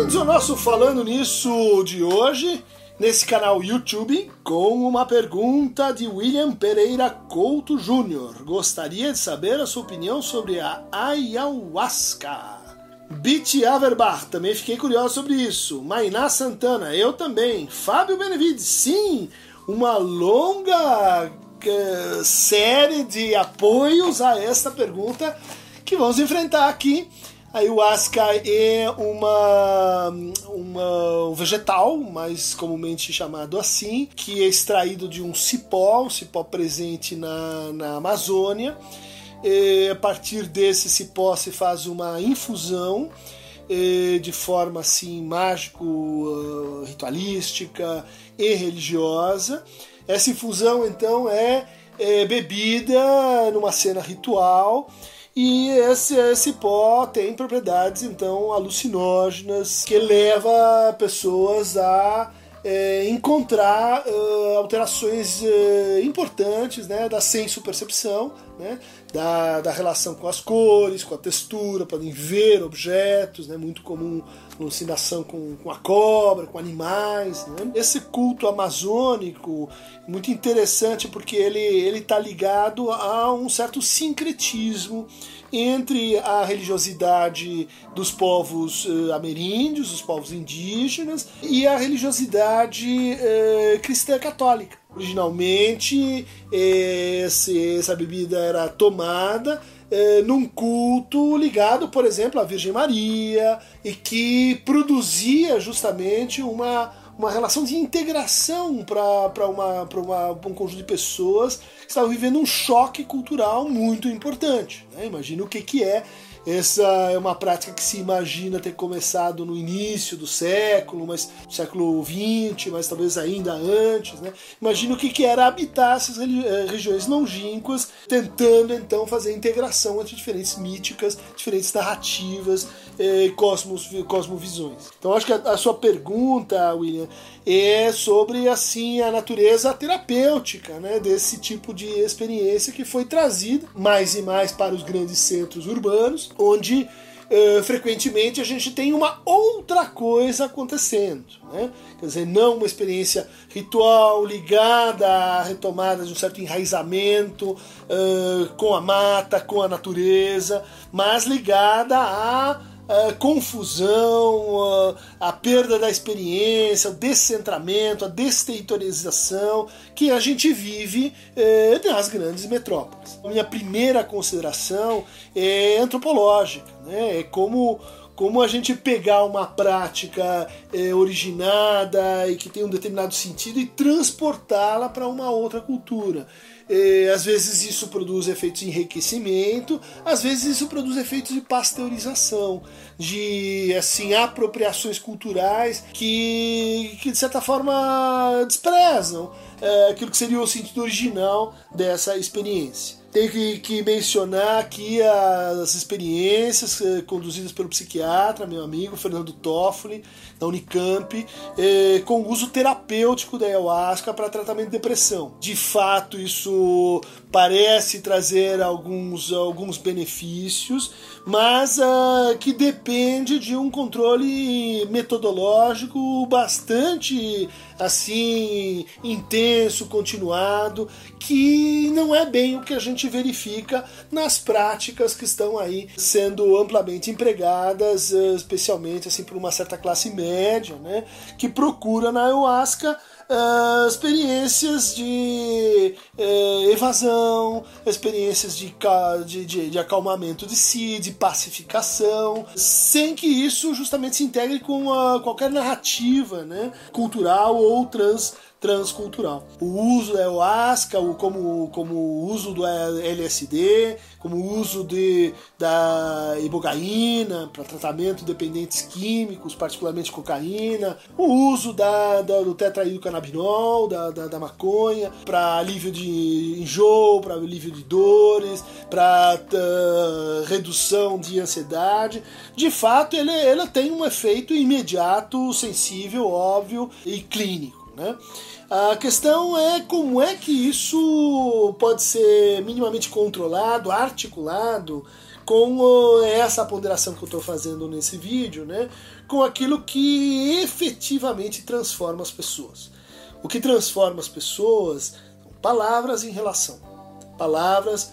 Bem-vindos ao nosso Falando Nisso de hoje, nesse canal YouTube, com uma pergunta de William Pereira Couto Jr. Gostaria de saber a sua opinião sobre a ayahuasca. Beat Averbach, também fiquei curioso sobre isso. Mainá Santana, eu também. Fábio Benevides, sim, uma longa uh, série de apoios a esta pergunta que vamos enfrentar aqui. A ayahuasca é uma, uma, um vegetal, mais comumente chamado assim, que é extraído de um cipó, um cipó presente na, na Amazônia e a partir desse cipó se faz uma infusão de forma assim mágico, ritualística e religiosa. Essa infusão então é, é bebida numa cena ritual e esse, esse pó tem propriedades então alucinógenas que leva pessoas a é, encontrar uh, alterações uh, importantes né, da senso-percepção, né, da, da relação com as cores, com a textura, podem ver objetos, né, muito comum alucinação com, com a cobra, com animais. Né. Esse culto amazônico muito interessante porque ele está ligado a um certo sincretismo entre a religiosidade dos povos uh, ameríndios, os povos indígenas, e a religiosidade uh, cristã católica. Originalmente, esse, essa bebida era tomada uh, num culto ligado, por exemplo, à Virgem Maria, e que produzia justamente uma uma relação de integração para uma, uma, um conjunto de pessoas que estavam vivendo um choque cultural muito importante. Né? Imagina o que, que é essa é uma prática que se imagina ter começado no início do século, mas século XX, mas talvez ainda antes. Né? Imagina o que, era habitar essas eh, regiões longínquas, tentando então fazer a integração entre diferentes míticas, diferentes narrativas e cosmos, cosmovisões. Então acho que a, a sua pergunta, William, é sobre assim a natureza terapêutica né, desse tipo de experiência que foi trazida mais e mais para os grandes centros urbanos, onde uh, frequentemente a gente tem uma outra coisa acontecendo. Né? Quer dizer, não uma experiência ritual ligada à retomada de um certo enraizamento uh, com a mata, com a natureza, mas ligada a a confusão, a, a, perda da experiência, o descentramento, a desterritorialização que a gente vive eh, nas grandes metrópoles. A minha primeira consideração é antropológica, né? é como como a gente pegar uma prática é, originada e que tem um determinado sentido e transportá-la para uma outra cultura. É, às vezes isso produz efeitos de enriquecimento, às vezes isso produz efeitos de pasteurização, de assim apropriações culturais que, que de certa forma desprezam é, aquilo que seria o sentido original dessa experiência. Tenho que, que, mencionar aqui as experiências eh, conduzidas pelo psiquiatra, meu amigo Fernando Toffoli, da Unicamp, eh, com o uso terapêutico da ayahuasca para tratamento de depressão. De fato, isso parece trazer alguns, alguns benefícios, mas uh, que depende de um controle metodológico bastante assim intenso, continuado, que não é bem o que a gente verifica nas práticas que estão aí sendo amplamente empregadas, ah, especialmente assim por uma certa classe média, né, que procura na ayahuasca uh, experiências de uh, evasão, experiências de, de, de, de, acalmamento de si, de pacificação, sem que isso justamente se integre com a, qualquer narrativa né, cultural ou trans transcultural. O uso da ayahuasca, como, como o uso do LSD, como o uso de, da ibogaína para tratamento de dependentes químicos, particularmente cocaína, o uso da, da do tetraidrocannabinol, da, da, da maconha, para alívio de enjoo, para alívio de dores, para redução de ansiedade. De fato, ele, ele tem um efeito imediato, sensível, óbvio e clínico. Né? A questão é como é que isso pode ser minimamente controlado, articulado com essa ponderação que eu estou fazendo nesse vídeo, né? com aquilo que efetivamente transforma as pessoas. O que transforma as pessoas são palavras em relação. Palavras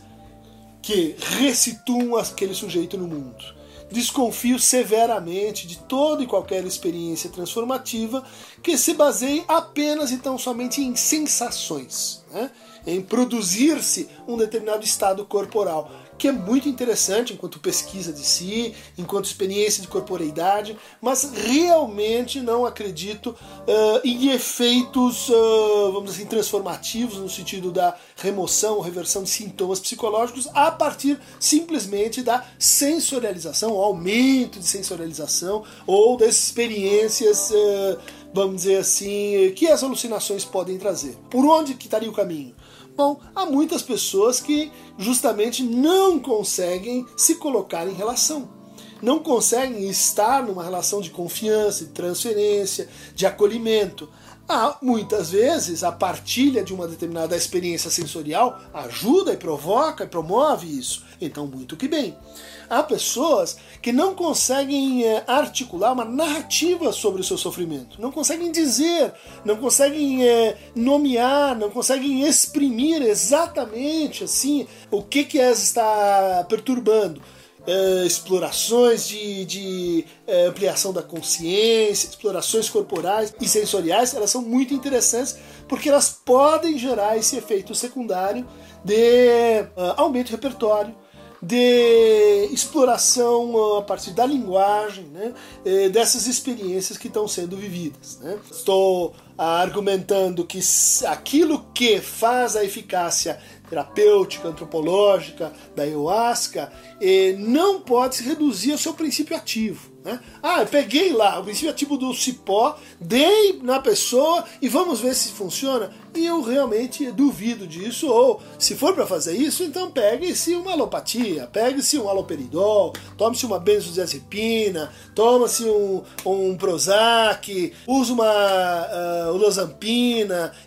que resituam aquele sujeito no mundo desconfio severamente de toda e qualquer experiência transformativa que se baseie apenas e tão somente em sensações, né? em produzir-se um determinado estado corporal que é muito interessante enquanto pesquisa de si, enquanto experiência de corporeidade, mas realmente não acredito uh, em efeitos, uh, vamos dizer assim, transformativos no sentido da remoção ou reversão de sintomas psicológicos a partir simplesmente da sensorialização, aumento de sensorialização ou das experiências, uh, vamos dizer assim, que as alucinações podem trazer. Por onde que estaria o caminho? Bom, há muitas pessoas que justamente não conseguem se colocar em relação. Não conseguem estar numa relação de confiança, de transferência, de acolhimento. Há, muitas vezes, a partilha de uma determinada experiência sensorial ajuda e provoca e promove isso. Então, muito que bem há pessoas que não conseguem é, articular uma narrativa sobre o seu sofrimento, não conseguem dizer, não conseguem é, nomear, não conseguem exprimir exatamente assim o que que está perturbando. É, explorações de, de é, ampliação da consciência, explorações corporais e sensoriais, elas são muito interessantes porque elas podem gerar esse efeito secundário de uh, aumento de repertório, de exploração a partir da linguagem, né, eh, dessas experiências que estão sendo vividas. Né. Estou argumentando que aquilo que faz a eficácia terapêutica, antropológica da ayahuasca não pode se reduzir ao seu princípio ativo. Né? Ah, eu peguei lá o princípio ativo do cipó, dei na pessoa e vamos ver se funciona. E eu realmente duvido disso. Ou se for para fazer isso, então pegue-se uma alopatia, pegue-se um aloperidol, tome-se uma benzodiazepina, toma-se um, um Prozac, use uma uh,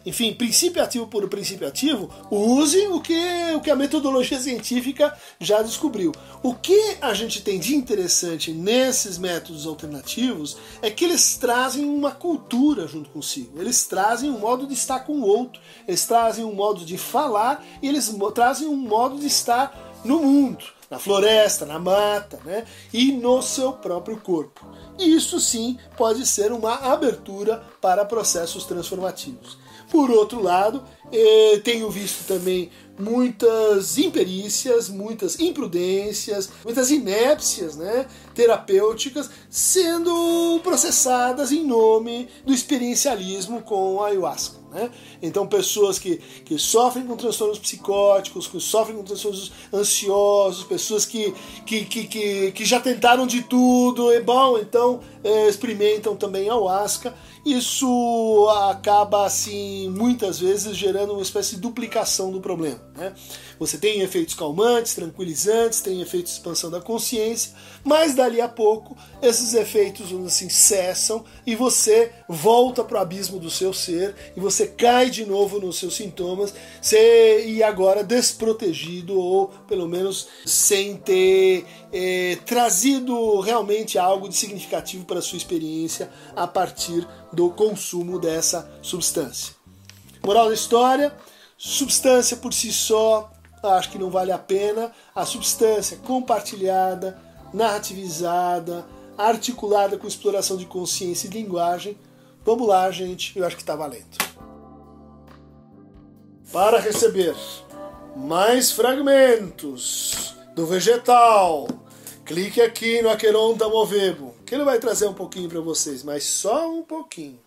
enfim, princípio ativo por princípio ativo, use o que, o que a metodologia científica já descobriu. O que a gente tem de interessante nesses métodos alternativos é que eles trazem uma cultura junto consigo, eles trazem um modo de estar com o outro, eles trazem um modo de falar e eles trazem um modo de estar no mundo, na floresta, na mata, né? E no seu próprio corpo. Isso sim pode ser uma abertura para processos transformativos. Por outro lado, eh, tenho visto também muitas imperícias, muitas imprudências, muitas inépcias né, terapêuticas sendo processadas em nome do experiencialismo com a ayahuasca. Né? Então, pessoas que, que sofrem com transtornos psicóticos, que sofrem com transtornos ansiosos, pessoas que, que, que, que, que já tentaram de tudo, e bom, então é, experimentam também a ayahuasca. Isso acaba, assim, muitas vezes gerando uma espécie de duplicação do problema. Né? Você tem efeitos calmantes, tranquilizantes, tem efeitos de expansão da consciência, mas dali a pouco esses efeitos assim, cessam e você volta para o abismo do seu ser e você cai de novo nos seus sintomas e agora desprotegido ou pelo menos sem ter é, trazido realmente algo de significativo para sua experiência a partir do consumo dessa substância. Moral da história: substância por si só acho que não vale a pena. A substância compartilhada, narrativizada, articulada com exploração de consciência e linguagem. Vamos lá, gente, eu acho que está valendo. Para receber mais fragmentos do vegetal, clique aqui no Aqueron da Movebo, que ele vai trazer um pouquinho para vocês, mas só um pouquinho.